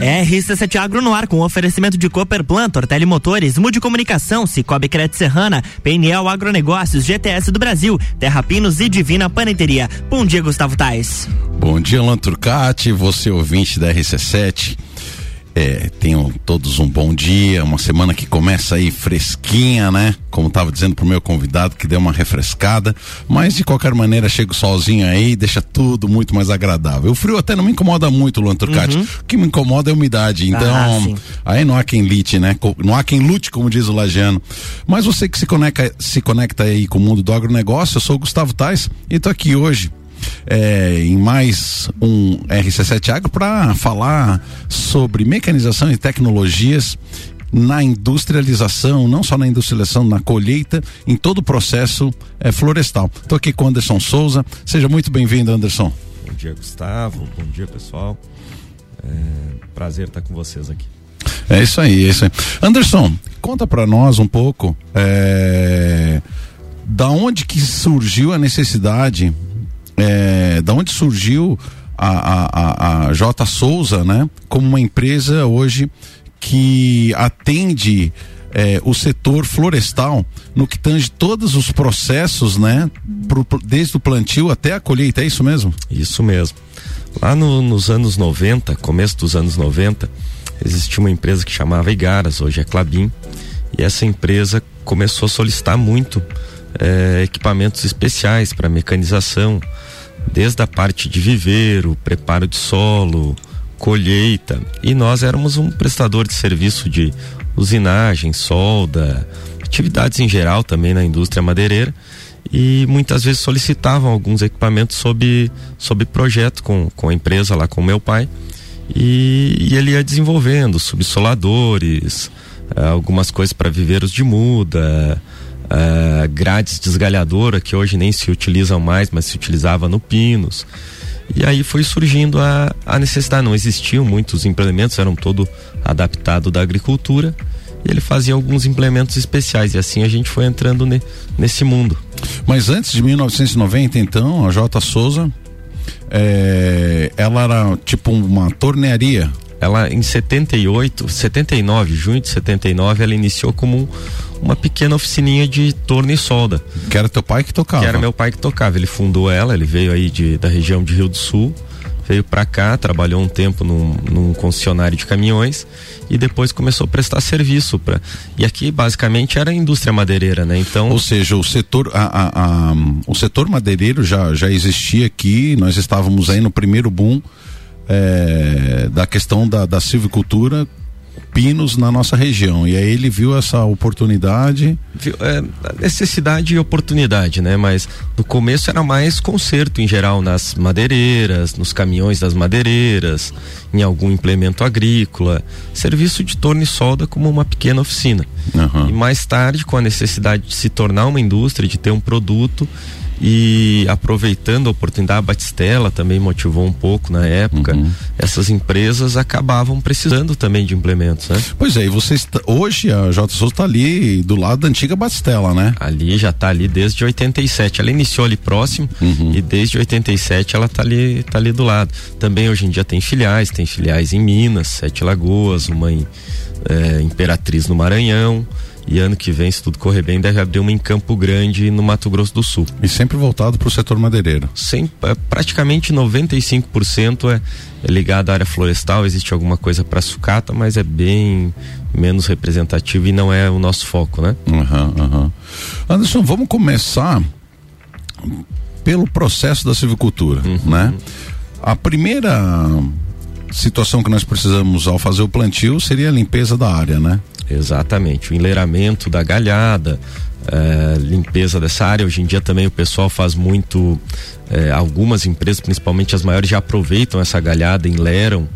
RC7 Agro no ar com oferecimento de Cooper Plant, Ortele Motores, Mude Comunicação, Cicobi Crédito Serrana, PNL Agronegócios, GTS do Brasil, Terra Pinos e Divina Paneteria. Bom dia, Gustavo Tais. Bom dia, Alan Turcati, você ouvinte da RC7. É, tenham todos um bom dia, uma semana que começa aí fresquinha, né? Como estava dizendo pro meu convidado, que deu uma refrescada, mas de qualquer maneira chega o solzinho aí deixa tudo muito mais agradável. O frio até não me incomoda muito, Luan Turcati. Uhum. O que me incomoda é a umidade, então ah, aí não há quem lute, né? Não há quem lute, como diz o Lajano. Mas você que se conecta, se conecta aí com o mundo do agronegócio, eu sou o Gustavo Tais e tô aqui hoje é, em mais um RC7 Agro para falar sobre mecanização e tecnologias na industrialização, não só na industrialização, na colheita, em todo o processo é, florestal. Estou aqui com Anderson Souza. Seja muito bem-vindo, Anderson. Bom dia, Gustavo. Bom dia, pessoal. É, prazer estar com vocês aqui. É isso aí, é isso aí. Anderson, conta para nós um pouco é, da onde que surgiu a necessidade é, da onde surgiu a, a, a, a J Souza, né? Como uma empresa hoje que atende é, o setor florestal no que tange todos os processos, né? Pro, desde o plantio até a colheita, é isso mesmo? Isso mesmo. Lá no, nos anos 90, começo dos anos 90, existia uma empresa que chamava Igaras, hoje é Clabin, e essa empresa começou a solicitar muito é, equipamentos especiais para mecanização, desde a parte de viveiro, preparo de solo, colheita. E nós éramos um prestador de serviço de usinagem, solda, atividades em geral também na indústria madeireira. E muitas vezes solicitavam alguns equipamentos sob, sob projeto com, com a empresa lá com meu pai. E, e ele ia desenvolvendo subsoladores, algumas coisas para viveiros de muda, uh, grades desgalhadora que hoje nem se utilizam mais, mas se utilizava no Pinos. E aí foi surgindo a, a necessidade. Não existiam muitos implementos, eram todo adaptado da agricultura. E ele fazia alguns implementos especiais. E assim a gente foi entrando ne, nesse mundo. Mas antes de 1990, então, a J. Souza, é, ela era tipo uma tornearia ela em 78, 79, junho de 79, ela iniciou como um, uma pequena oficininha de torno e solda. Que era teu pai que tocava? Que era meu pai que tocava. Ele fundou ela, ele veio aí de, da região de Rio do Sul, veio para cá, trabalhou um tempo num, num, concessionário de caminhões e depois começou a prestar serviço para e aqui basicamente era a indústria madeireira, né? Então, ou seja, o setor a, a, a, o setor madeireiro já já existia aqui, nós estávamos aí no primeiro boom é, da questão da, da silvicultura pinos na nossa região. E aí ele viu essa oportunidade. Viu, é, necessidade e oportunidade, né? Mas no começo era mais conserto em geral nas madeireiras, nos caminhões das madeireiras, em algum implemento agrícola, serviço de torno e solda como uma pequena oficina. Uhum. E mais tarde, com a necessidade de se tornar uma indústria, de ter um produto, e aproveitando a oportunidade, a Batistela também motivou um pouco na época. Uhum. Essas empresas acabavam precisando também de implementos, né? Pois é, e vocês hoje a J Souza está ali do lado da antiga Batistela, né? Ali já está ali desde 87. Ela iniciou ali próximo uhum. e desde 87 ela está ali, tá ali do lado. Também hoje em dia tem filiais, tem filiais em Minas, Sete Lagoas, uma em é, Imperatriz no Maranhão. E ano que vem, se tudo correr bem, deve abrir uma em Campo Grande, no Mato Grosso do Sul. E sempre voltado para o setor madeireiro? Sempre, é, praticamente 95% é, é ligado à área florestal. Existe alguma coisa para sucata, mas é bem menos representativo e não é o nosso foco, né? Uhum, uhum. Anderson, vamos começar pelo processo da silvicultura, uhum. né? A primeira situação que nós precisamos ao fazer o plantio seria a limpeza da área, né? Exatamente, o enleiramento da galhada, é, limpeza dessa área. Hoje em dia também o pessoal faz muito, é, algumas empresas, principalmente as maiores, já aproveitam essa galhada, enleram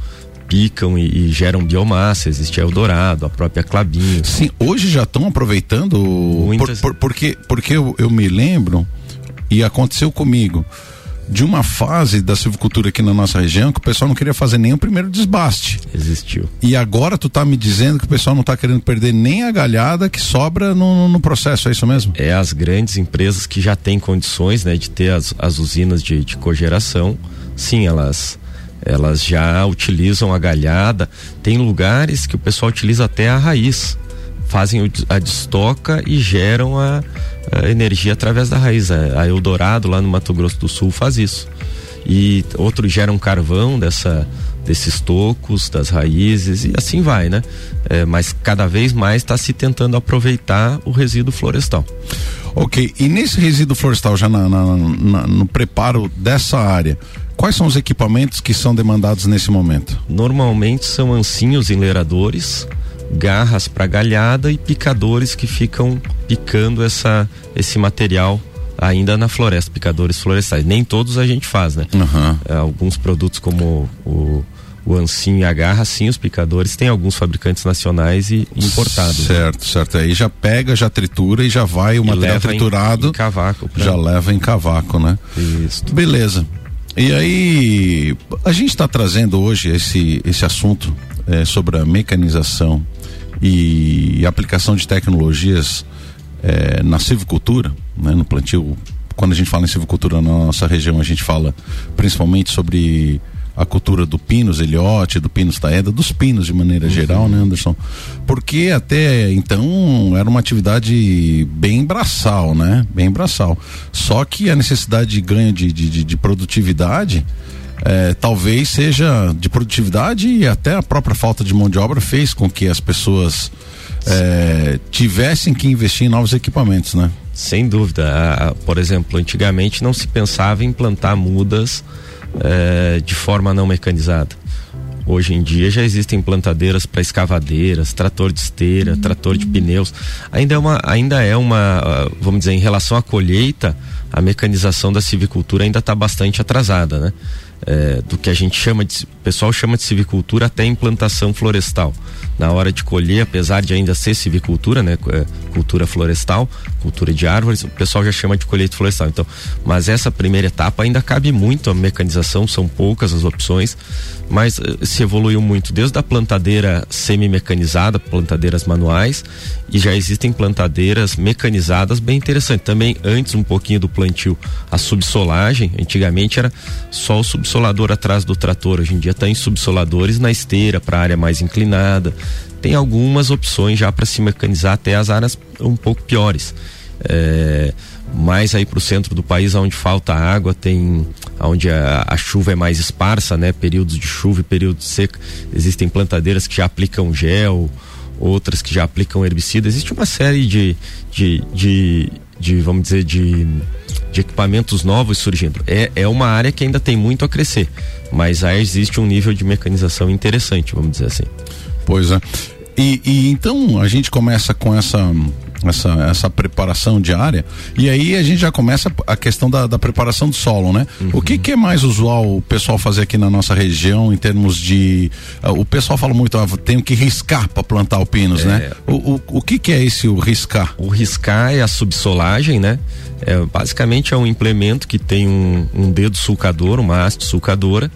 picam e, e, geram biomassa. Existe a Eldorado, a própria Clabinho. Sim, hoje já estão aproveitando. Muitas... Por, por, porque porque eu, eu me lembro, e aconteceu comigo de uma fase da silvicultura aqui na nossa região que o pessoal não queria fazer nem o primeiro desbaste. Existiu. E agora tu tá me dizendo que o pessoal não tá querendo perder nem a galhada que sobra no, no processo, é isso mesmo? É, as grandes empresas que já têm condições, né, de ter as, as usinas de, de cogeração, sim, elas Elas já utilizam a galhada. Tem lugares que o pessoal utiliza até a raiz. Fazem a destoca e geram a, a energia através da raiz. A Eldorado, lá no Mato Grosso do Sul, faz isso. E outros geram carvão dessa, desses tocos, das raízes e assim vai, né? É, mas cada vez mais está se tentando aproveitar o resíduo florestal. Ok, e nesse resíduo florestal, já na, na, na, no preparo dessa área, quais são os equipamentos que são demandados nesse momento? Normalmente são ancinhos enleiradores, garras para galhada e picadores que ficam picando essa, esse material ainda na floresta, picadores florestais. Nem todos a gente faz, né? Uhum. alguns produtos como o o ancinho e a garra, sim, os picadores tem alguns fabricantes nacionais e importados. Certo, né? certo. Aí já pega, já tritura e já vai o e material triturado. Em, em cavaco. Já leva em cavaco, né? Isso. Beleza. E aí, a gente está trazendo hoje esse, esse assunto é, sobre a mecanização e, aplicação de tecnologias é, na silvicultura, né, no plantio. Quando a gente fala em silvicultura na nossa região, a gente fala principalmente sobre a cultura do Pinos Eliote, do Pinos Taeda, dos pinos de maneira uhum. geral, né, Anderson? Porque até então era uma atividade bem braçal, né? Bem braçal. Só que a necessidade de ganho de, de, de produtividade. É, talvez seja de produtividade e até a própria falta de mão de obra fez com que as pessoas é, tivessem que investir em novos equipamentos, né? Sem dúvida. por exemplo, antigamente não se pensava em plantar mudas é, de forma não mecanizada. Hoje em dia já existem plantadeiras para escavadeiras, trator de esteira, uhum. trator de pneus. Ainda é uma, ainda é uma, ah, vamos dizer, em relação à colheita, a mecanização da civicultura ainda está bastante atrasada, né? É, do que a gente chama de, pessoal chama de civicultura até implantação florestal na hora de colher, apesar de ainda ser civicultura, né, é, cultura florestal, cultura de árvores, o pessoal já chama de colheita florestal. Então, mas essa primeira etapa ainda cabe muito a mecanização, são poucas as opções, mas uh, se evoluiu muito desde a plantadeira semi-mecanizada, plantadeiras manuais, e já existem plantadeiras mecanizadas bem interessantes. Também antes um pouquinho do plantio, a subsolagem, antigamente era só o subsolador atrás do trator, hoje em dia está em subsoladores na esteira para área mais inclinada tem algumas opções já para se mecanizar até as áreas um pouco piores. É, mais aí para o centro do país, onde falta água, tem onde a, a, chuva é mais esparsa, né? Períodos de chuva e períodos de seca. Existem plantadeiras que já aplicam gel, outras que já aplicam herbicida. Existe uma série de, de, de, de vamos dizer, de, de equipamentos novos surgindo. É, é uma área que ainda tem muito a crescer, mas aí existe um nível de mecanização interessante, vamos dizer assim. Pois é. E, e, então a gente começa com essa, essa, essa preparação diária e aí a gente já começa a questão da, da preparação do solo, né? Uhum. O que, que, é mais usual o pessoal fazer aqui na nossa região em termos de uh, o pessoal fala muito, ah, tenho que riscar para plantar o pinos, né? é. né? O, o, o que, que é esse o riscar? O riscar é a subsolagem, né? É, basicamente é um implemento que tem um, um dedo sulcador, uma haste sulcadora,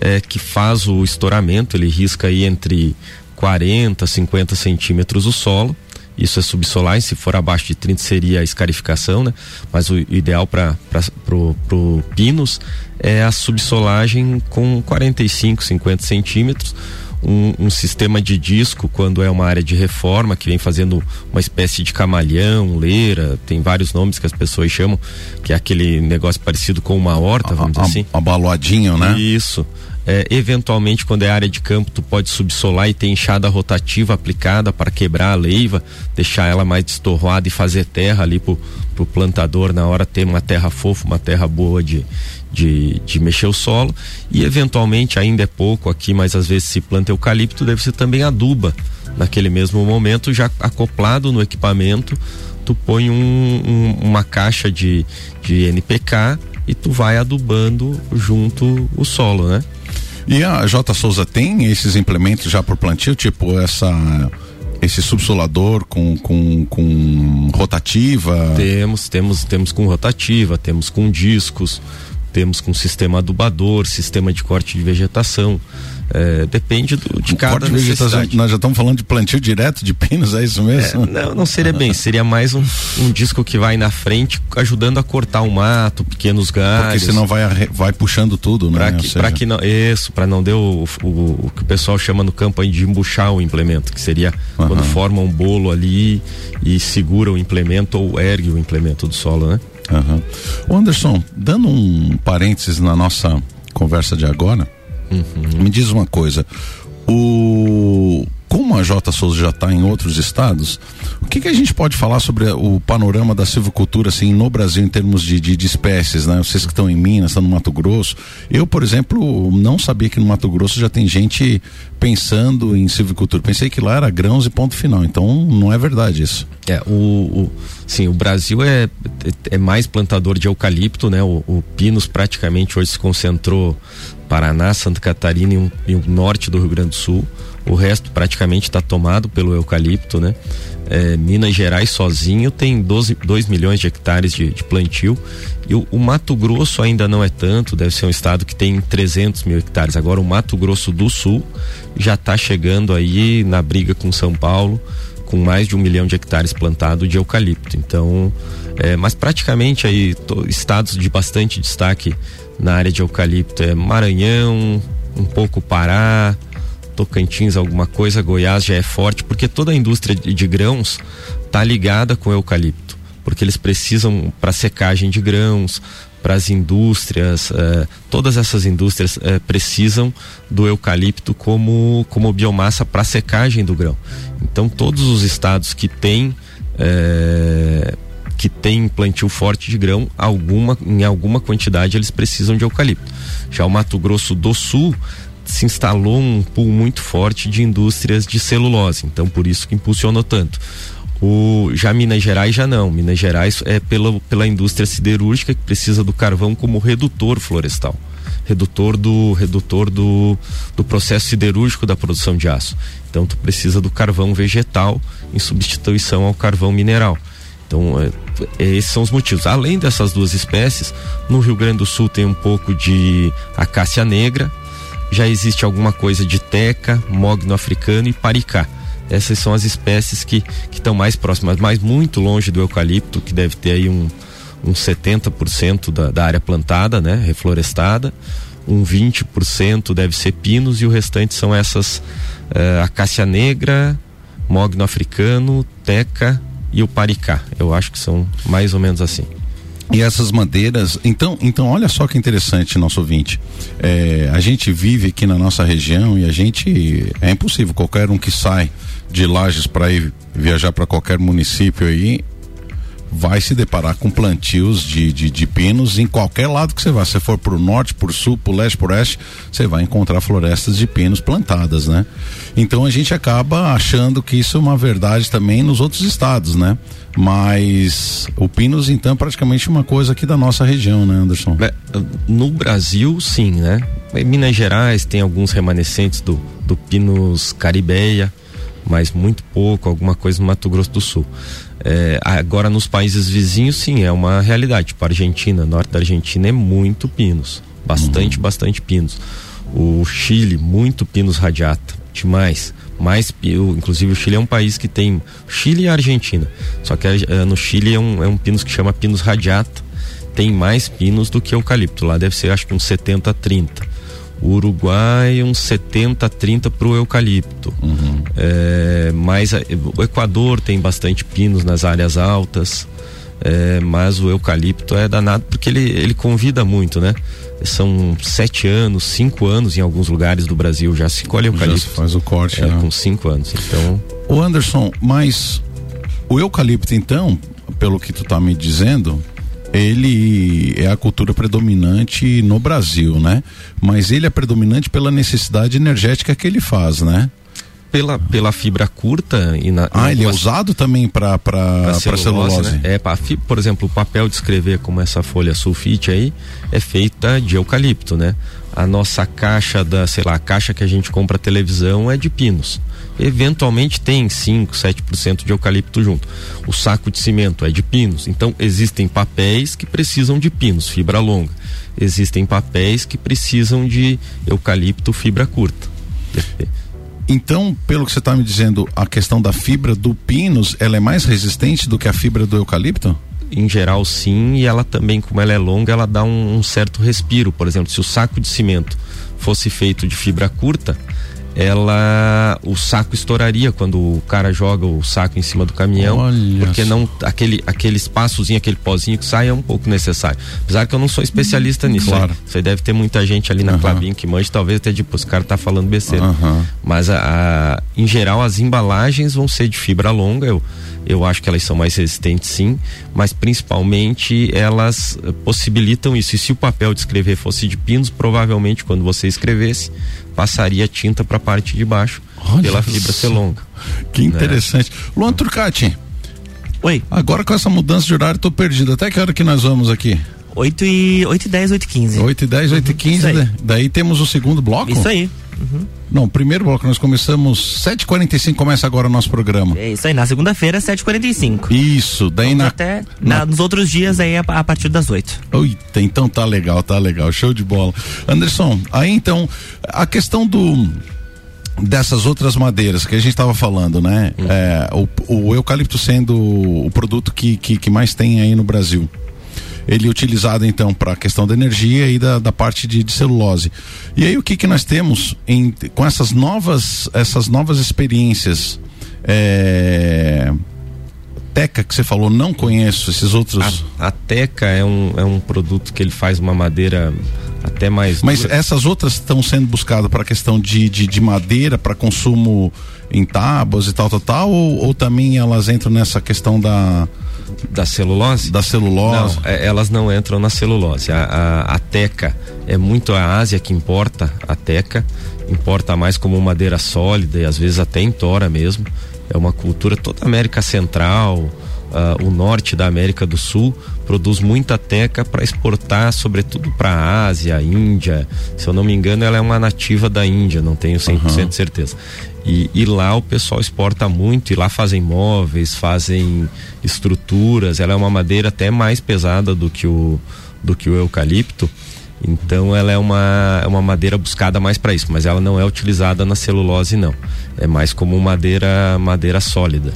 é, que faz o estouramento, ele risca aí entre 40, 50 centímetros o solo. Isso é subsolar, se for abaixo de 30 seria a escarificação, né? Mas o ideal para pro, pro pinos é a subsolagem com 45, 50 centímetros. Um, um, sistema de disco quando é uma área de reforma que vem fazendo uma espécie de camalhão, leira, tem vários nomes que as pessoas chamam, que é aquele negócio parecido com uma horta, vamos a, dizer assim. Abaloadinho, né? Isso. É, eventualmente, quando é área de campo, tu pode subsolar e ter enxada rotativa aplicada para quebrar a leiva, deixar ela mais destorroada e fazer terra ali pro, pro plantador na hora ter uma terra fofa, uma terra boa de, de, de mexer o solo. E eventualmente, ainda é pouco aqui, mas às vezes se planta eucalipto, deve ser também aduba. Naquele mesmo momento, já acoplado no equipamento, tu põe um, um, uma caixa de, de NPK e tu vai adubando junto o solo, né? E a J Souza tem esses implementos já por plantio, tipo essa esse subsolador com, com, com rotativa? Temos, temos, temos com rotativa, temos com discos, temos com sistema adubador, sistema de corte de vegetação. É, depende do, de cada corte necessidade. Nós já estamos falando de plantio direto de pinos, é isso mesmo? É, não, não seria bem, seria mais um, um, disco que vai na frente ajudando a cortar o mato, pequenos galhos. Porque senão vai, vai puxando tudo, né? Para que, seja... que não, isso, para não deu o, o, o, que o pessoal chama no campo aí de embuchar o implemento, que seria uhum. quando forma um bolo ali e segura o implemento ou ergue o implemento do solo, né? Uhum. Anderson, dando um parênteses na nossa conversa de agora, uhum. me diz uma coisa. O a J Souza já está em outros estados, o que, que, a gente pode falar sobre o panorama da silvicultura assim no Brasil em termos de, de, de espécies, né? Vocês que estão em Minas, estão no Mato Grosso. Eu, por exemplo, não sabia que no Mato Grosso já tem gente pensando em silvicultura. Pensei que lá era grãos e ponto final. Então, não é verdade isso. É, o, o sim, o Brasil é, é mais plantador de eucalipto, né? O, o Pinos praticamente hoje se concentrou Paraná, Santa Catarina e, um, e o norte do Rio Grande do Sul. O resto praticamente está tomado pelo eucalipto, né? É, Minas Gerais sozinho tem 12, 2 milhões de hectares de, de plantio e o, o, Mato Grosso ainda não é tanto, deve ser um estado que tem 300 mil hectares. Agora o Mato Grosso do Sul já está chegando aí na briga com São Paulo com mais de um milhão de hectares plantado de eucalipto. Então, é, mas praticamente aí to, estados de bastante destaque na área de eucalipto é Maranhão, um pouco Pará, Tocantins alguma coisa, Goiás já é forte, porque toda a indústria de, de grãos está ligada com o eucalipto, porque eles precisam para secagem de grãos, para as indústrias, eh, todas essas indústrias eh, precisam do eucalipto como, como biomassa para secagem do grão. Então todos os estados que têm eh, que tem plantio forte de grão, alguma, em alguma quantidade eles precisam de eucalipto. Já o Mato Grosso do Sul se instalou um pool muito forte de indústrias de celulose, então por isso que impulsionou tanto. O, já Minas Gerais já não. Minas Gerais é pela, pela indústria siderúrgica que precisa do carvão como redutor florestal. Redutor do redutor do, do processo siderúrgico da produção de aço. Então tu precisa do carvão vegetal em substituição ao carvão mineral. Então, é, é, esses são os motivos. Além dessas duas espécies, no Rio Grande do Sul tem um pouco de acácia negra, já existe alguma coisa de teca, mogno africano e paricá. Essas são as espécies que estão mais próximas, mas muito longe do eucalipto, que deve ter aí um, um 70% da, da área plantada, né, reflorestada. Um 20% deve ser pinos e o restante são essas uh, acácia negra, mogno africano, teca e o paricá. Eu acho que são mais ou menos assim. E essas madeiras, então, então olha só que interessante, nosso ouvinte. É, a gente vive aqui na nossa região e a gente é impossível qualquer um que sai de Lages para ir viajar para qualquer município aí vai se deparar com plantios de, de, de, pinos em qualquer lado que você vá. Se for pro norte, pro sul, pro leste, pro oeste, você vai encontrar florestas de pinos plantadas, né? Então a gente acaba achando que isso é uma verdade também nos outros estados, né? Mas o pinos, então, é praticamente uma coisa aqui da nossa região, né, Anderson? É, no Brasil, sim, né? Em Minas Gerais tem alguns remanescentes do, do pinos caribeia, mas muito pouco, alguma coisa no Mato Grosso do Sul. É, agora nos países vizinhos, sim, é uma realidade. Tipo, a Argentina, norte da Argentina é muito pinos. Bastante, uhum. bastante pinos. O Chile, muito pinos radiata. Demais. Mais, inclusive o Chile é um país que tem. Chile e Argentina. Só que é, no Chile é um, é um pinos que chama pinos radiata. Tem mais pinos do que eucalipto. Lá deve ser acho que uns 70 a 30 o Uruguai uns 70, 30 para o eucalipto. Uhum. É, mas o Equador tem bastante pinos nas áreas altas. É, mas o eucalipto é danado porque ele, ele convida muito, né? São sete anos, cinco anos em alguns lugares do Brasil já se colhe eucalipto. Já se faz o corte, é, né? Com cinco anos, então... O Anderson, mas o eucalipto então, pelo que tu tá me dizendo, ele é a cultura predominante no Brasil, né? Mas ele é predominante pela necessidade energética que ele faz, né? Pela, pela fibra curta e na. Ah, ele é usado também para celulose, celulose. Né? É, pra, por exemplo, o papel de escrever como essa folha sulfite aí é feita de eucalipto, né? a nossa caixa da, sei lá, a caixa que a gente compra televisão é de pinos. Eventualmente tem 5, 7% de eucalipto junto. O saco de cimento é de pinos. Então existem papéis que precisam de pinos, fibra longa. Existem papéis que precisam de eucalipto, fibra curta. Então, pelo que você está me dizendo, a questão da fibra do pinus, ela é mais resistente do que a fibra do eucalipto? em geral sim, e ela também, como ela é longa, ela dá um, um certo respiro. Por exemplo, se o saco de cimento fosse feito de fibra curta, ela o saco estouraria quando o cara joga o saco em cima do caminhão, Olha porque não aquele aquele espaçozinho, aquele pozinho que sai é um pouco necessário. Apesar que eu não sou especialista nisso, claro. Você deve ter muita gente ali na uhum. Clabin que manja, talvez até tipo, os cara tá falando besteira. Uhum. Mas a, a, em geral as embalagens vão ser de fibra longa, eu eu acho que elas são mais resistentes sim, mas principalmente elas possibilitam isso. E se o papel de escrever fosse de pinos, provavelmente quando você escrevesse, passaria tinta para a parte de baixo Olha pela fibra ser longa. Que né? interessante. Né? Luan Turcati. Oi. Agora com essa mudança de horário, tô perdido. Até que hora que nós vamos aqui? 8 e, 8 e 10, 8 e 15. 8 e 10, 8 e 15. Uhum, daí temos o segundo bloco? Isso aí. Uhum. Não, primeiro bloco, nós começamos 7h45, começa agora o nosso programa. É isso aí, na segunda-feira, 7h45. Isso, daí Vamos na. Até na, nos outros dias aí a, a, partir das 8. Eita, então tá legal, tá legal, show de bola. Anderson, aí então, a questão do dessas outras madeiras que a gente estava falando, né? Uhum. É, o, o, eucalipto sendo o produto que, que, que mais tem aí no Brasil ele é utilizado então para a questão da energia e da, da parte de, de, celulose. E aí o que que nós temos em, com essas novas essas novas experiências é, Teca que você falou, não conheço esses outros. A, a, Teca é um, é um produto que ele faz uma madeira até mais. Mas dura. essas outras estão sendo buscadas para a questão de, de, de madeira para consumo em tábuas e tal, tal, tal, ou, ou também elas entram nessa questão da da celulose? Da celulose. Não, é, elas não entram na celulose. A, a, a, teca é muito a Ásia que importa a teca, importa mais como madeira sólida e às vezes até em tora mesmo. É uma cultura toda a América Central, uh, o norte da América do Sul produz muita teca para exportar, sobretudo para a Ásia, Índia. Se eu não me engano, ela é uma nativa da Índia, não tenho 100% uhum. de certeza. E, e, lá o pessoal exporta muito, e lá fazem móveis, fazem estruturas. Ela é uma madeira até mais pesada do que o, do que o eucalipto. Então ela é uma, é uma madeira buscada mais para isso, mas ela não é utilizada na celulose não. É mais como madeira madeira sólida.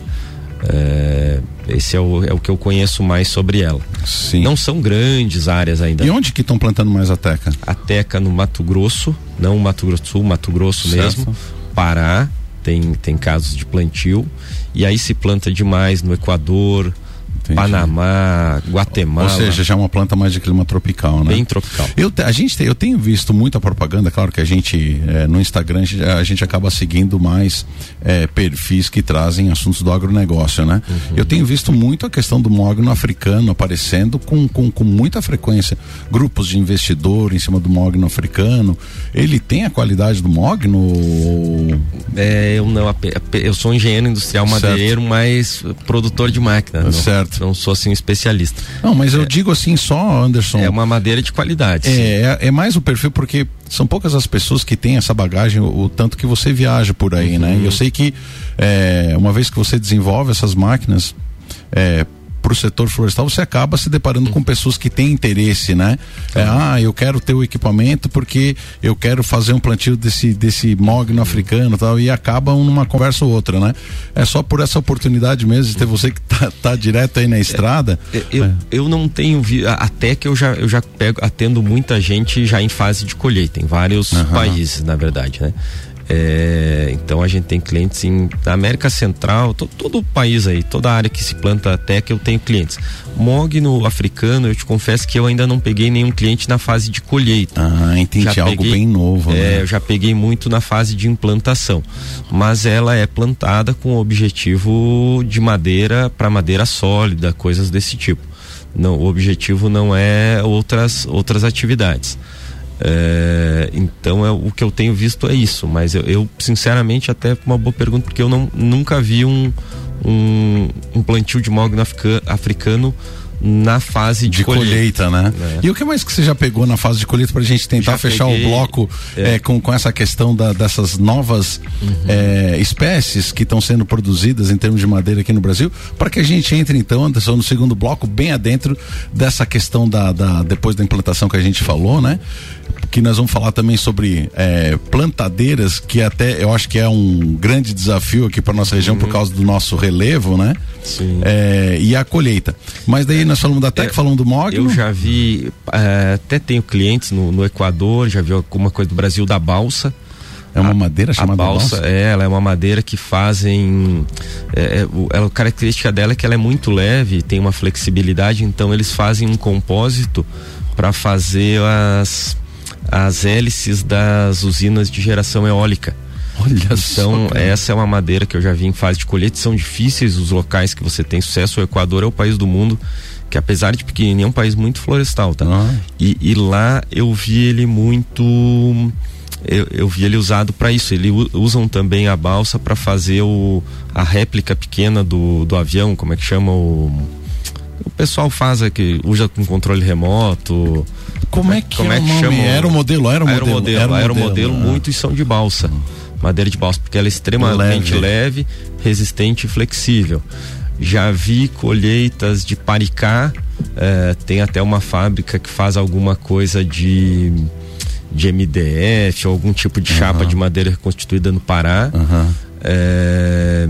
É, esse é o, é o que eu conheço mais sobre ela. Sim. Não são grandes áreas ainda. E onde que estão plantando mais a teca? A teca no Mato Grosso, não Mato Grosso Sul, Mato Grosso certo. mesmo. Pará, tem, tem casos de plantio. E aí se planta demais no Equador, Entendi. Panamá, Guatemala. Ou seja, já é uma planta mais de clima tropical, né? Bem tropical. Eu, a gente, eu tenho visto muita propaganda, claro que a gente, é, no Instagram, a gente, acaba seguindo mais é, perfis que trazem assuntos do agronegócio, né? Uhum. Eu tenho visto muito a questão do mogno africano aparecendo com, com, com muita frequência. Grupos de investidor em cima do mogno africano. Ele tem a qualidade do mogno? É, eu não, eu sou engenheiro industrial madeireiro, certo. mas produtor de máquina. Certo não sou assim especialista. Não, mas eu é, digo assim só, Anderson. É uma madeira de qualidade. É, é, é, mais o perfil porque são poucas as pessoas que têm essa bagagem, o, o tanto que você viaja por aí, né? uhum. né? E eu sei que é, uma vez que você desenvolve essas máquinas, é, para o setor florestal, você acaba se deparando com pessoas que têm interesse, né? É, ah, eu quero ter o equipamento porque eu quero fazer um plantio desse, desse mogno africano tal, e acabam numa conversa ou outra, né? É só por essa oportunidade mesmo de ter você que tá, tá direto aí na estrada. É, eu, é. eu não tenho vi, até que eu já, eu já pego, atendo muita gente já em fase de colheita, em vários uhum. países, na verdade, né? É, então a gente tem clientes em, na América Central, to, todo o país aí, toda a área que se planta até que eu tenho clientes. Mogno africano, eu te confesso que eu ainda não peguei nenhum cliente na fase de colheita. Ah, entendi, já algo peguei, bem novo. É, né? eu já peguei muito na fase de implantação, mas ela é plantada com o objetivo de madeira para madeira sólida, coisas desse tipo. Não, o objetivo não é outras outras atividades. É, então é, o que eu tenho visto é isso, mas eu, eu, sinceramente até uma boa pergunta porque eu não, nunca vi um, um, um plantio de mogno africano na fase de, de colheita. colheita, né? É. E o que mais que você já pegou na fase de colheita para a gente tentar já fechar peguei, o bloco é. É, com, com essa questão da, dessas novas uhum. É, espécies que estão sendo produzidas em termos de madeira aqui no Brasil, para que a gente entre então, Anderson, no segundo bloco, bem adentro dessa questão da, da depois da implantação que a gente falou, né? Que nós vamos falar também sobre é, plantadeiras, que até eu acho que é um grande desafio aqui para nossa região uhum. por causa do nosso relevo, né? Sim. É, e a colheita. Mas daí nós falamos da TEC, é, falamos do MOG. Eu já vi, é, até tenho clientes no, no Equador, já vi alguma coisa do Brasil da balsa. É uma a, madeira chamada a balsa, balsa? É, ela é uma madeira que fazem. É, é, a característica dela é que ela é muito leve, tem uma flexibilidade, então eles fazem um compósito para fazer as as hélices das usinas de geração eólica. Olha então, só, essa é uma madeira que eu já vi em fase de colheita. São difíceis os locais que você tem sucesso. O Equador é o país do mundo que, apesar de pequenininho, é um país muito florestal, tá? Ah. E, e, lá eu vi ele muito. Eu, eu vi ele usado para isso. Eles usam também a balsa para fazer o, a réplica pequena do, do avião, como é que chama o. O pessoal faz aqui, usa com controle remoto. Como é que, como é, que chama? Era o modelo, era o modelo. Era o aeromodelo, modelo, muitos são de balsa. Madeira de balsa, porque ela é extremamente leve, leve resistente e flexível. Já vi colheitas de paricá, eh, tem até uma fábrica que faz alguma coisa de de MDF algum tipo de uhum. chapa de madeira reconstituída no Pará. Uhum. É,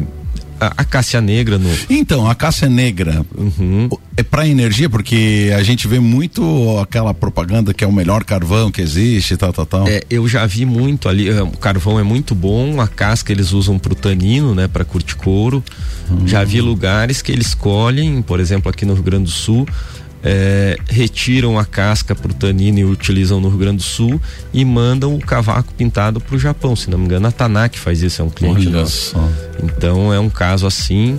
a, a cássia negra no. Então, a cássia negra uhum. é para energia, porque a gente vê muito aquela propaganda que é o melhor carvão que existe, tal, tal, tal. É, eu já vi muito ali, é, o carvão é muito bom, a casca eles usam pro tanino, né, para curtir couro. Uhum. Já vi lugares que eles colhem, por exemplo, aqui no Rio Grande do Sul, é, retiram a casca para o tanino e utilizam no Rio Grande do Sul e mandam o cavaco pintado para o Japão. Se não me engano, a Tanak faz isso, é um cliente Olha nosso. Só. Então é um caso assim.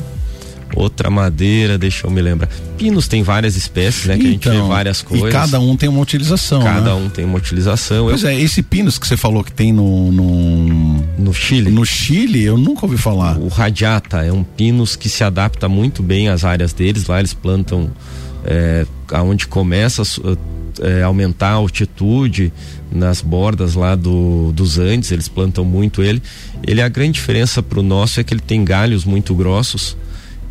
Outra madeira, deixa eu me lembrar. Pinos tem várias espécies, né? Que então, a gente vê então, várias coisas. E cada um tem uma utilização. Cada né? um tem uma utilização. Pois eu... é, esse pinos que você falou que tem no, no. No Chile. No Chile, eu nunca ouvi falar. O radiata é um pinos que se adapta muito bem às áreas deles. Lá eles plantam é, aonde começa a é, aumentar a altitude nas bordas lá do, dos Andes, eles plantam muito ele. Ele a grande diferença para o nosso é que ele tem galhos muito grossos.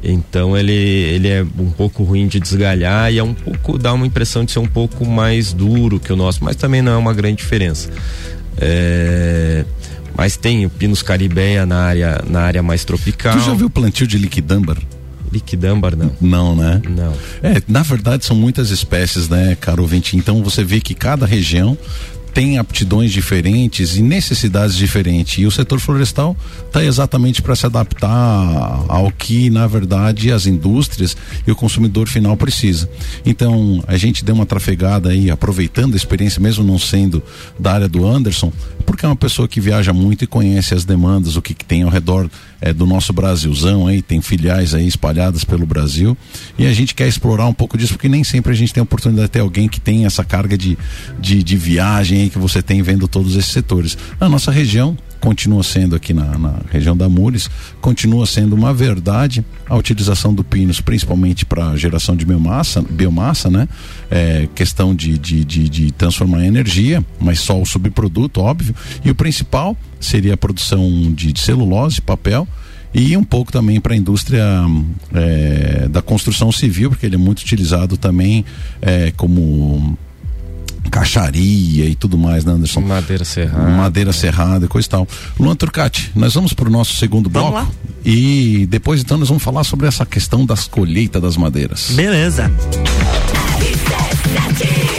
Então ele, ele é um pouco ruim de desgalhar e é um pouco dá uma impressão de ser um pouco mais duro que o nosso, mas também não é uma grande diferença. É, mas tem o Pinus caribeia na área na área mais tropical. Tu já viu plantio de liquidâmbar? Liquidâmbar, não. Não, né? Não. É, na verdade são muitas espécies, né, caro ouvinte? Então você vê que cada região tem aptidões diferentes e necessidades diferentes. E o setor florestal está exatamente para se adaptar ao que, na verdade, as indústrias e o consumidor final precisa. Então, a gente deu uma trafegada aí, aproveitando a experiência, mesmo não sendo da área do Anderson, porque é uma pessoa que viaja muito e conhece as demandas, o que, que tem ao redor é, do nosso Brasilzão aí, tem filiais aí espalhadas pelo Brasil. E a gente quer explorar um pouco disso, porque nem sempre a gente tem a oportunidade de ter alguém que tem essa carga de, de, de viagem aí que você tem vendo todos esses setores. Na nossa região, continua sendo aqui na, na, região da Mures, continua sendo uma verdade a utilização do pinos, principalmente para geração de biomassa, biomassa, né? É, questão de, de, de, de, transformar em energia, mas só o subproduto, óbvio. E o principal seria a produção de, de celulose, papel, e um pouco também para a indústria é, da construção civil, porque ele é muito utilizado também é, como caixaria e tudo mais, né, Anderson? Madeira serrada. Madeira serrada e coisa e tal. Luan Turcati, nós vamos para o nosso segundo bloco. Vamos lá. E depois então nós vamos falar sobre essa questão das colheitas das madeiras. Beleza.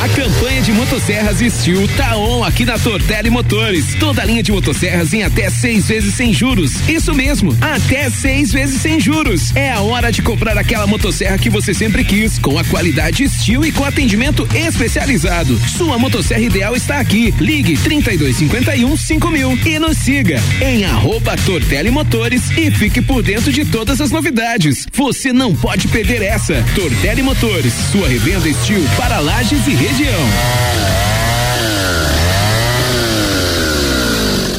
A campanha de motosserras Steel tá on aqui na Tortelli Motores. Toda linha de motosserras em até seis vezes sem juros. Isso mesmo, até seis vezes sem juros. É a hora de comprar aquela motosserra que você sempre quis, com a qualidade Steel e com atendimento especializado. Sua motosserra ideal está aqui. Ligue 3251 5000 e nos siga em arroba Tortelli Motores e fique por dentro de todas as novidades. Você não pode perder essa. Tortelli Motores, sua revenda Steel para lajes e região.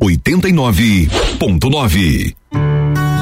89.9.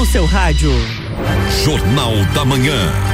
No seu rádio. Jornal da Manhã.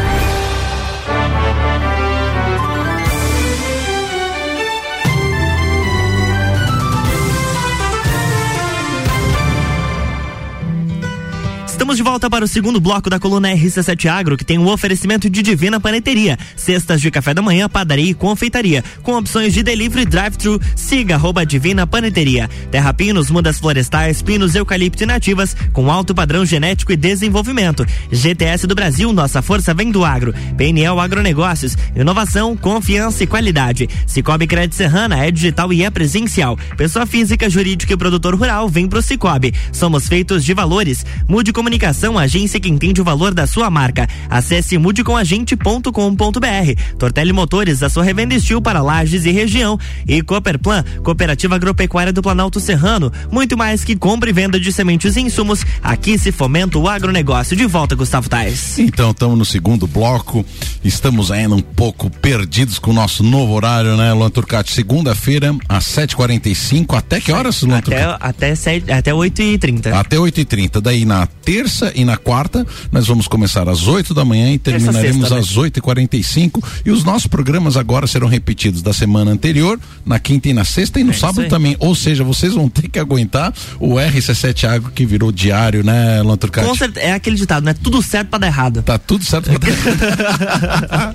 Estamos de volta para o segundo bloco da coluna RC7 Agro, que tem um oferecimento de Divina Paneteria, cestas de café da manhã, padaria e confeitaria, com opções de delivery drive-thru. Siga arroba Divina Paneteria. Terra Pinos, mudas florestais, pinos, eucalipto e nativas, com alto padrão genético e desenvolvimento. GTS do Brasil, nossa força vem do agro. PNL Agronegócios, inovação, confiança e qualidade. Cicobi Crédito Serrana é digital e é presencial. Pessoa física, jurídica e produtor rural vem pro Cicobi. Somos feitos de valores. Mude Comunicação, agência que entende o valor da sua marca. Acesse mudecomagente.com.br. Tortelli Motores, a sua revenda estil para lajes e região. E Cooperplan, Cooperativa Agropecuária do Planalto Serrano. Muito mais que compra e venda de sementes e insumos. Aqui se fomenta o agronegócio. De volta, Gustavo Tais. Então, estamos no segundo bloco. Estamos ainda um pouco perdidos com o nosso novo horário, né, Luan Turcati? Segunda-feira, às 7h45. Até que horas, Luan Até, Turcati? até, sete, até 8h30. Até 8h30. Daí na terça e na quarta, nós vamos começar às 8 da manhã e terminaremos sexta, né? às 8h45. E os nossos programas agora serão repetidos da semana anterior, na quinta e na sexta e no É sábado também. Ou seja, vocês vão ter que aguentar o RC7 Agro que virou diário, né, Luan Turcati? Com certeza, é aquele ditado, né? Tudo certo pra dar errado. Tá tudo certo. pra-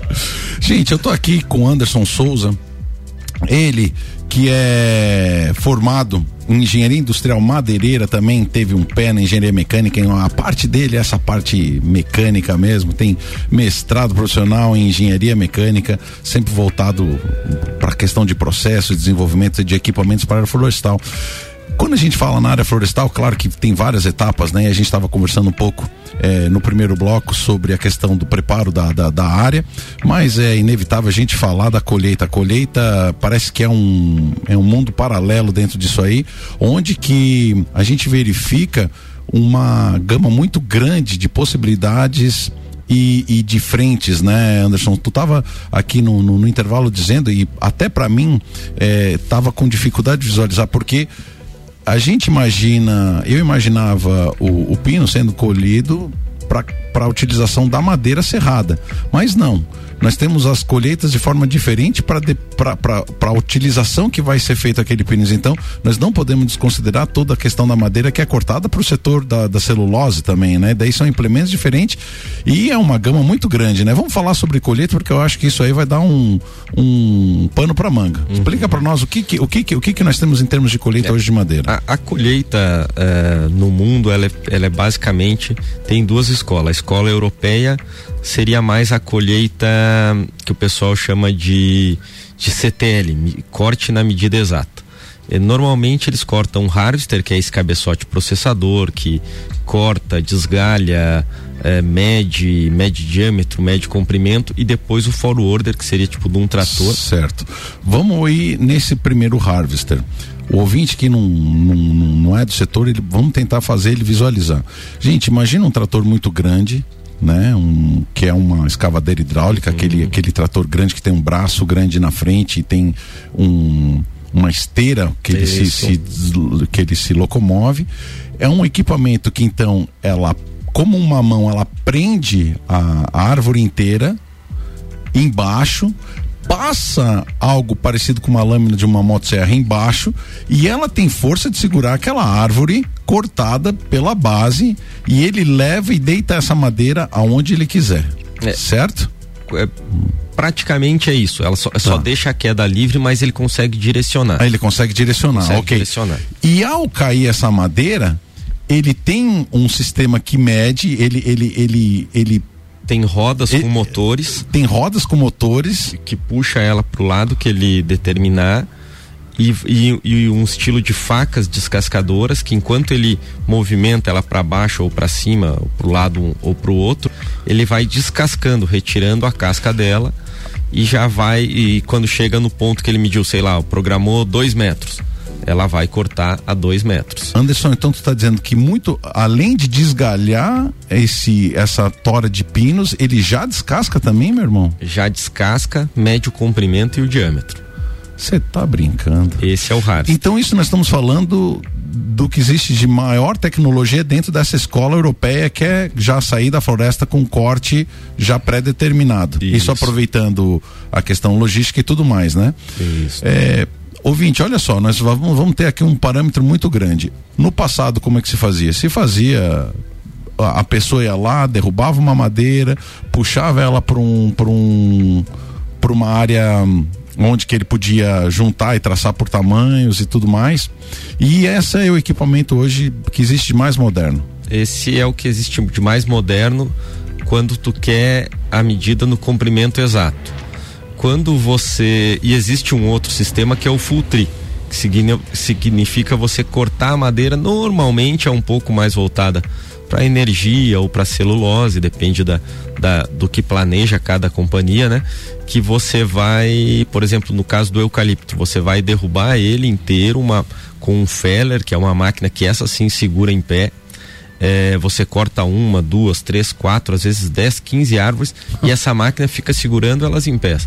Gente, eu tô aqui com Anderson Souza. Ele que é formado em engenharia industrial madeireira também teve um pé na engenharia mecânica em a parte dele essa parte mecânica mesmo tem mestrado profissional em engenharia mecânica sempre voltado para a questão de processo desenvolvimento de equipamentos para a florestal quando a gente fala na área florestal, claro que tem várias etapas, né? A gente estava conversando um pouco eh, no primeiro bloco sobre a questão do preparo da, da, da área, mas é inevitável a gente falar da colheita. A colheita parece que é um, é um mundo paralelo dentro disso aí, onde que a gente verifica uma gama muito grande de possibilidades e, e de frentes, né, Anderson? Tu tava aqui no, no, no intervalo dizendo, e até para mim, eh, tava com dificuldade de visualizar, porque a gente imagina, eu imaginava o, o pino sendo colhido para a utilização da madeira serrada, mas não. Nós temos as colheitas de forma diferente para a utilização que vai ser feita aquele pênis. Então, nós não podemos desconsiderar toda a questão da madeira que é cortada para o setor da, da celulose também, né? Daí são implementos diferentes e é uma gama muito grande, né? Vamos falar sobre colheita porque eu acho que isso aí vai dar um, um pano para manga. Explica para nós o que que, o que que o que que nós temos em termos de colheita hoje de madeira. A, a colheita eh, no mundo ela é, ela é basicamente tem duas escolas. A escola europeia seria mais a colheita que o pessoal chama de, de CTL, corte na medida exata. Normalmente eles cortam um harvester, que é esse cabeçote processador, que corta, desgalha, eh, mede, mede diâmetro, mede comprimento, e depois o forwarder, que seria tipo de um trator. Certo. Vamos ir nesse primeiro harvester. O ouvinte que não, não, não é do setor, ele, vamos tentar fazer ele visualizar. Gente, imagina um trator muito grande, né? Um, que é uma escavadeira hidráulica, aquele, aquele trator grande que tem um braço grande na frente e tem um, uma esteira que ele, se, se que ele se locomove. É um equipamento que então ela, como uma mão, ela prende a, a árvore inteira embaixo, passa algo parecido com uma lâmina de uma motosserra embaixo e ela tem força de segurar aquela árvore cortada pela base e ele leva e deita essa madeira aonde ele quiser. É. Certo? É, praticamente é isso. Ela só, só Tá. deixa a queda livre, mas ele consegue direcionar. Aí ele consegue direcionar, Consegue ok. direcionar. E ao cair essa madeira, ele tem um sistema que mede, ele ele ele ele Tem rodas E- com motores. tem rodas com motores. Que puxa ela pro lado que ele determinar. E, e, e um estilo de facas descascadoras que enquanto ele movimenta ela para baixo ou para cima, ou pro lado um, ou pro outro, ele vai descascando, retirando a casca dela e já vai e quando chega no ponto que ele mediu, sei lá, programou dois metros, ela vai cortar a dois metros. Anderson, então tu está dizendo que muito, além de desgalhar esse, essa tora de pinos, ele já descasca também, meu irmão? Já descasca, mede o comprimento e o diâmetro. Você tá brincando. Esse é o harvester. Então isso nós estamos falando do que existe de maior tecnologia dentro dessa escola europeia que é já sair da floresta com corte já pré-determinado. Isso. Isso. aproveitando a questão logística e tudo mais, né? Isso. É, ouvinte, olha só, nós vamos, vamos ter aqui um parâmetro muito grande. No passado, como é que se fazia? Se fazia a, pessoa ia lá, derrubava uma madeira, puxava ela para um, um, uma área onde que ele podia juntar e traçar por tamanhos e tudo mais. E esse é o equipamento hoje que existe de mais moderno. Esse é o que existe de mais moderno quando tu quer a medida no comprimento exato. Quando você e existe um outro sistema que é o full tree, que significa você cortar a madeira normalmente é um pouco mais voltada para energia ou para celulose, depende da, da, do que planeja cada companhia, né? Que você vai, por exemplo, no caso do eucalipto, você vai derrubar ele inteiro uma, com um feller, que é uma máquina que essa sim segura em pé. É, você corta uma, duas, três, quatro, às vezes 10, 15 árvores e essa máquina fica segurando elas em pé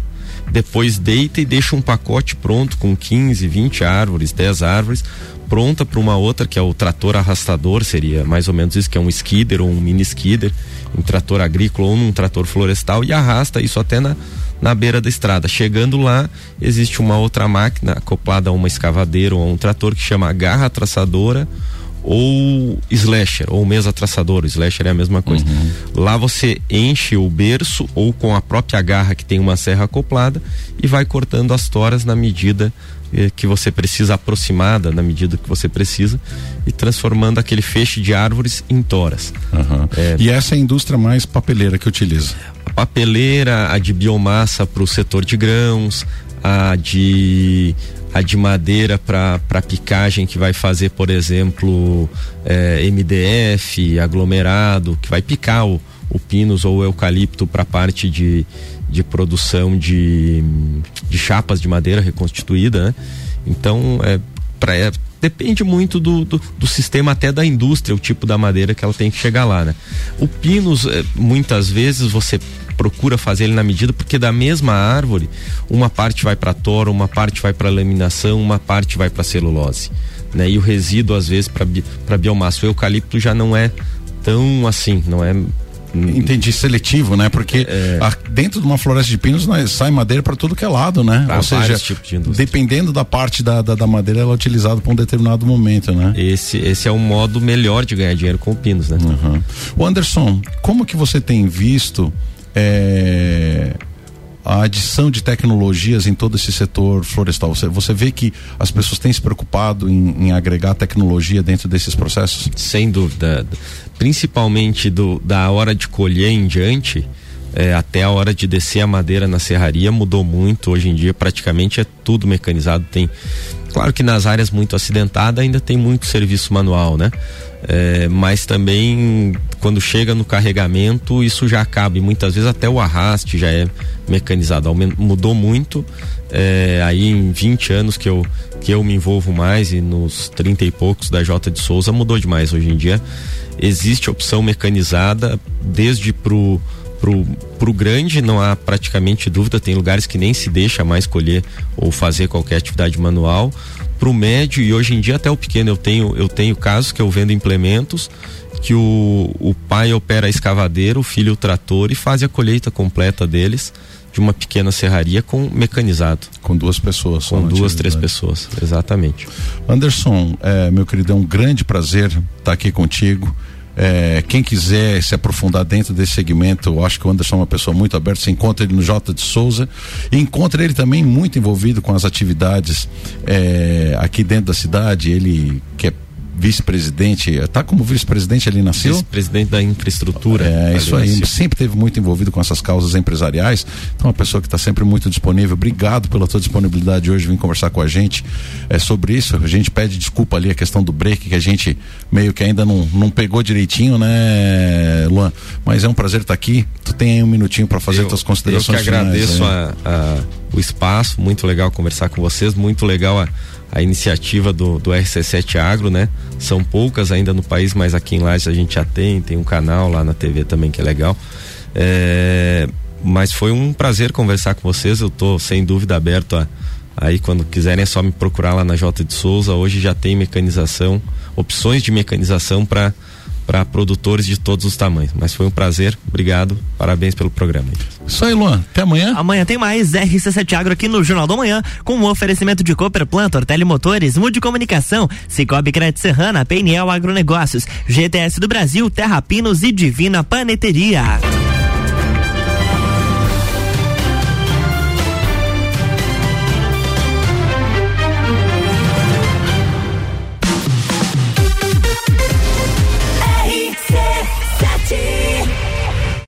depois deita e deixa um pacote pronto com 15, 20 árvores, 10 árvores, pronta para uma outra, que é o trator arrastador, seria mais ou menos isso, que é um skidder ou um mini skidder, um trator agrícola ou um trator florestal, e arrasta isso até na, na beira da estrada. Chegando lá, existe uma outra máquina acoplada a uma escavadeira ou a um trator que chama garra traçadora ou slasher, ou mesa traçadora, slasher é a mesma coisa. Uhum. Lá você enche o berço ou com a própria garra que tem uma serra acoplada e vai cortando as toras na medida eh, que você precisa aproximada na medida que você precisa e transformando aquele feixe de árvores em toras. Uhum. É, e essa é a indústria mais papeleira que utiliza? A papeleira, a de biomassa para o setor de grãos, a de a de madeira para picagem que vai fazer, por exemplo, é, MDF, aglomerado, que vai picar o, o pinus ou o eucalipto para parte de, de produção de, de chapas de madeira reconstituída, né? Então, é, pra, é, depende muito do, do, do, sistema até da indústria, o tipo da madeira que ela tem que chegar lá, né? O pinus, é, muitas vezes você procura fazer ele na medida, porque da mesma árvore, uma parte vai para toro, uma parte vai para laminação, uma parte vai para celulose. Né? E o resíduo, às vezes, para biomassa. O eucalipto já não é tão assim, não é Entendi, seletivo, né? Porque é. a, dentro de uma floresta de pinos né, sai madeira para tudo que é lado, né? Pra Ou seja, de dependendo da parte da, da, da, madeira, ela é utilizada para um determinado momento, né? Esse, esse é o modo melhor de ganhar dinheiro com pinos, né? Uhum. O Anderson, como que você tem visto é, a adição de tecnologias em todo esse setor florestal? Você, você vê que as pessoas têm se preocupado em, em, agregar tecnologia dentro desses processos? Sem dúvida. Principalmente do, da hora de colher em diante. É, até a hora de descer a madeira na serraria mudou muito. Hoje em dia praticamente é tudo mecanizado. Tem, claro que nas áreas muito acidentadas ainda tem muito serviço manual, né? É, mas também quando chega no carregamento isso já acaba e muitas vezes até o arraste já é mecanizado mudou muito é, aí em 20 anos que eu que eu me envolvo mais e nos 30 e poucos da J de Souza mudou demais hoje em dia existe opção mecanizada desde pro pro, pro grande não há praticamente dúvida tem lugares que nem se deixa mais colher ou fazer qualquer atividade manual para o médio e hoje em dia até o pequeno eu tenho eu tenho casos que eu vendo implementos que o, o pai opera a escavadeira, o filho o trator e faz a colheita completa deles de uma pequena serraria com mecanizado. Com duas pessoas. Com duas, três pessoas, exatamente. Anderson, é, meu querido, é um grande prazer estar aqui contigo. É, quem quiser se aprofundar dentro desse segmento, eu acho que o Anderson é uma pessoa muito aberta. Você encontra ele no J de Souza e encontra ele também muito envolvido com as atividades é, aqui dentro da cidade. Ele que é vice-presidente, tá como vice-presidente ali nasceu? Vice-presidente da infraestrutura. É, isso aí, nasceu. sempre teve muito envolvido com essas causas empresariais, então uma pessoa que está sempre muito disponível, obrigado pela tua disponibilidade hoje, vir conversar com a gente é, sobre isso, a gente pede desculpa ali a questão do break, que a gente meio que ainda não, não pegou direitinho, né, Luan, mas é um prazer estar tá aqui, tu tem aí um minutinho para fazer eu, tuas considerações Eu que agradeço finais, a, a, o espaço, muito legal conversar com vocês, muito legal a a iniciativa do, do RC7 Agro, né? São poucas ainda no país, mas aqui em Lages a gente já tem, tem um canal lá na TV também que é legal. É, mas foi um prazer conversar com vocês, eu tô sem dúvida aberto a, aí quando quiserem é só me procurar lá na J de Souza, hoje já tem mecanização, opções de mecanização para para produtores de todos os tamanhos. Mas foi um prazer, obrigado, parabéns pelo programa. Isso aí, Luan. Até amanhã. Amanhã tem mais RC7 Agro aqui no Jornal da Manhã, com um oferecimento de Cooper Plantor, Telemotores, Mude Comunicação, Cicobi Crédito Serrana, PNL Agronegócios, GTS do Brasil, Terra Pinos e Divina Paneteria.